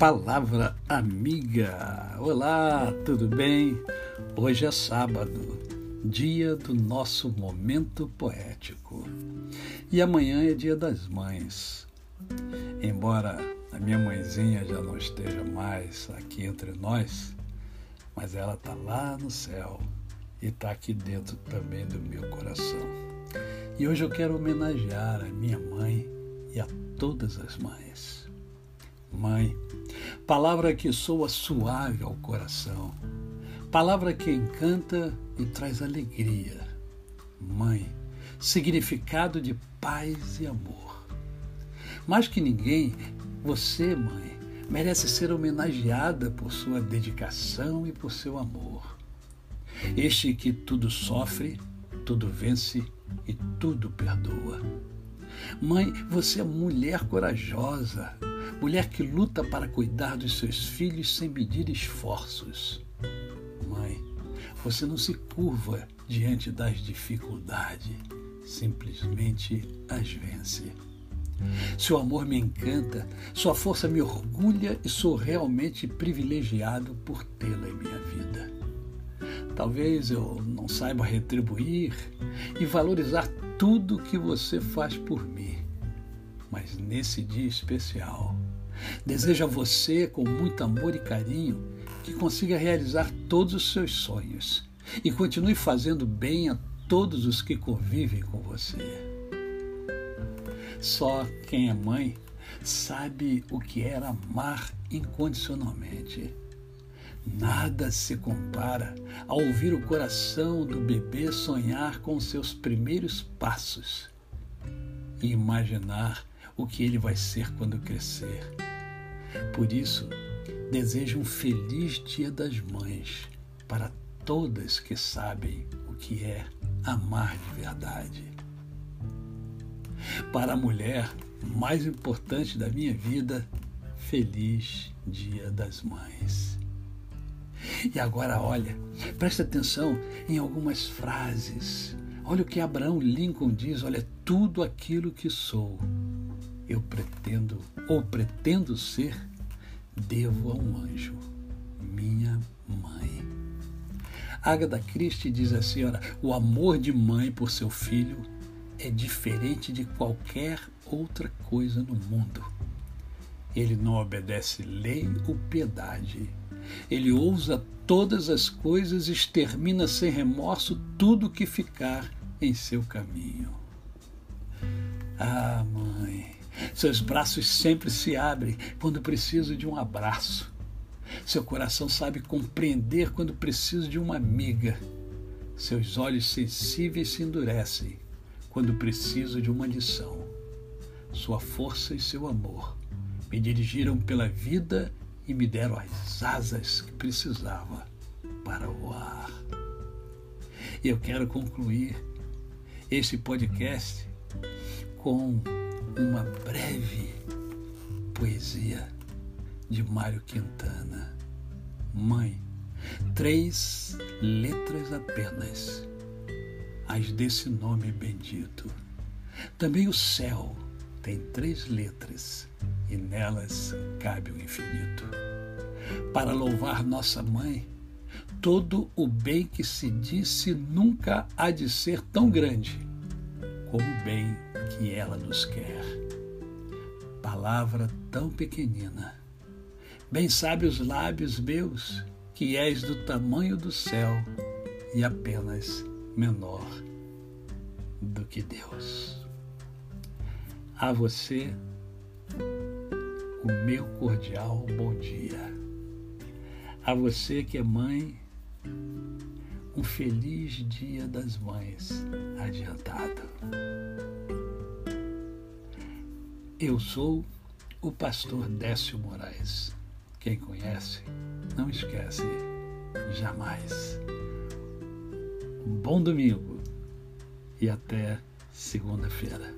Palavra Amiga. Olá, tudo bem? Hoje é sábado, dia do nosso momento poético. E amanhã é dia das mães. Embora a minha mãezinha já não esteja mais aqui entre nós, mas ela está lá no céu e está aqui dentro também do meu coração. E hoje eu quero homenagear a minha mãe e a todas as mães. Mãe, palavra que soa suave ao coração, palavra que encanta e traz alegria. Mãe, significado de paz e amor. Mais que ninguém, você, mãe, merece ser homenageada por sua dedicação e por seu amor. Este que tudo sofre, tudo vence e tudo perdoa. Mãe, você é mulher corajosa, mulher que luta para cuidar dos seus filhos sem medir esforços. Mãe, você não se curva diante das dificuldades, simplesmente as vence. Seu amor me encanta, sua força me orgulha e sou realmente privilegiado por tê-la em minha vida. Talvez eu não saiba retribuir e valorizar tudo que você faz por mim, mas nesse dia especial, desejo a você, com muito amor e carinho, que consiga realizar todos os seus sonhos e continue fazendo bem a todos os que convivem com você. Só quem é mãe sabe o que é amar incondicionalmente. Nada se compara a ouvir o coração do bebê sonhar com seus primeiros passos e imaginar o que ele vai ser quando crescer. Por isso, desejo um feliz Dia das Mães para todas que sabem o que é amar de verdade. Para a mulher mais importante da minha vida, feliz Dia das Mães. E agora, olha, presta atenção em algumas frases. Olha o que Abraão Lincoln diz: olha, tudo aquilo que sou, eu pretendo ou pretendo ser, devo a um anjo, minha mãe. Agatha Christie diz assim: olha, o amor de mãe por seu filho é diferente de qualquer outra coisa no mundo. Ele não obedece lei ou piedade ele ousa todas as coisas e extermina sem remorso tudo que ficar em seu caminho. Ah, mãe, seus braços sempre se abrem quando preciso de um abraço. Seu coração sabe compreender quando preciso de uma amiga. Seus olhos sensíveis se endurecem quando preciso de uma lição. Sua força e seu amor me dirigiram pela vida e me deram as asas que precisava para voar. E eu quero concluir este podcast com uma breve poesia de Mário Quintana. Mãe, três letras apenas, as desse nome bendito. Também o céu tem três letras e nelas cabe o infinito. Para louvar nossa mãe, todo o bem que se disse nunca há de ser tão grande como o bem que ela nos quer. Palavra tão pequenina, bem sabe os lábios meus que és do tamanho do céu e apenas menor do que Deus. A você, o meu cordial bom dia. A você que é mãe, um feliz Dia das Mães adiantado. Eu sou o pastor Décio Moraes. Quem conhece, não esquece jamais. Um bom domingo e até segunda-feira.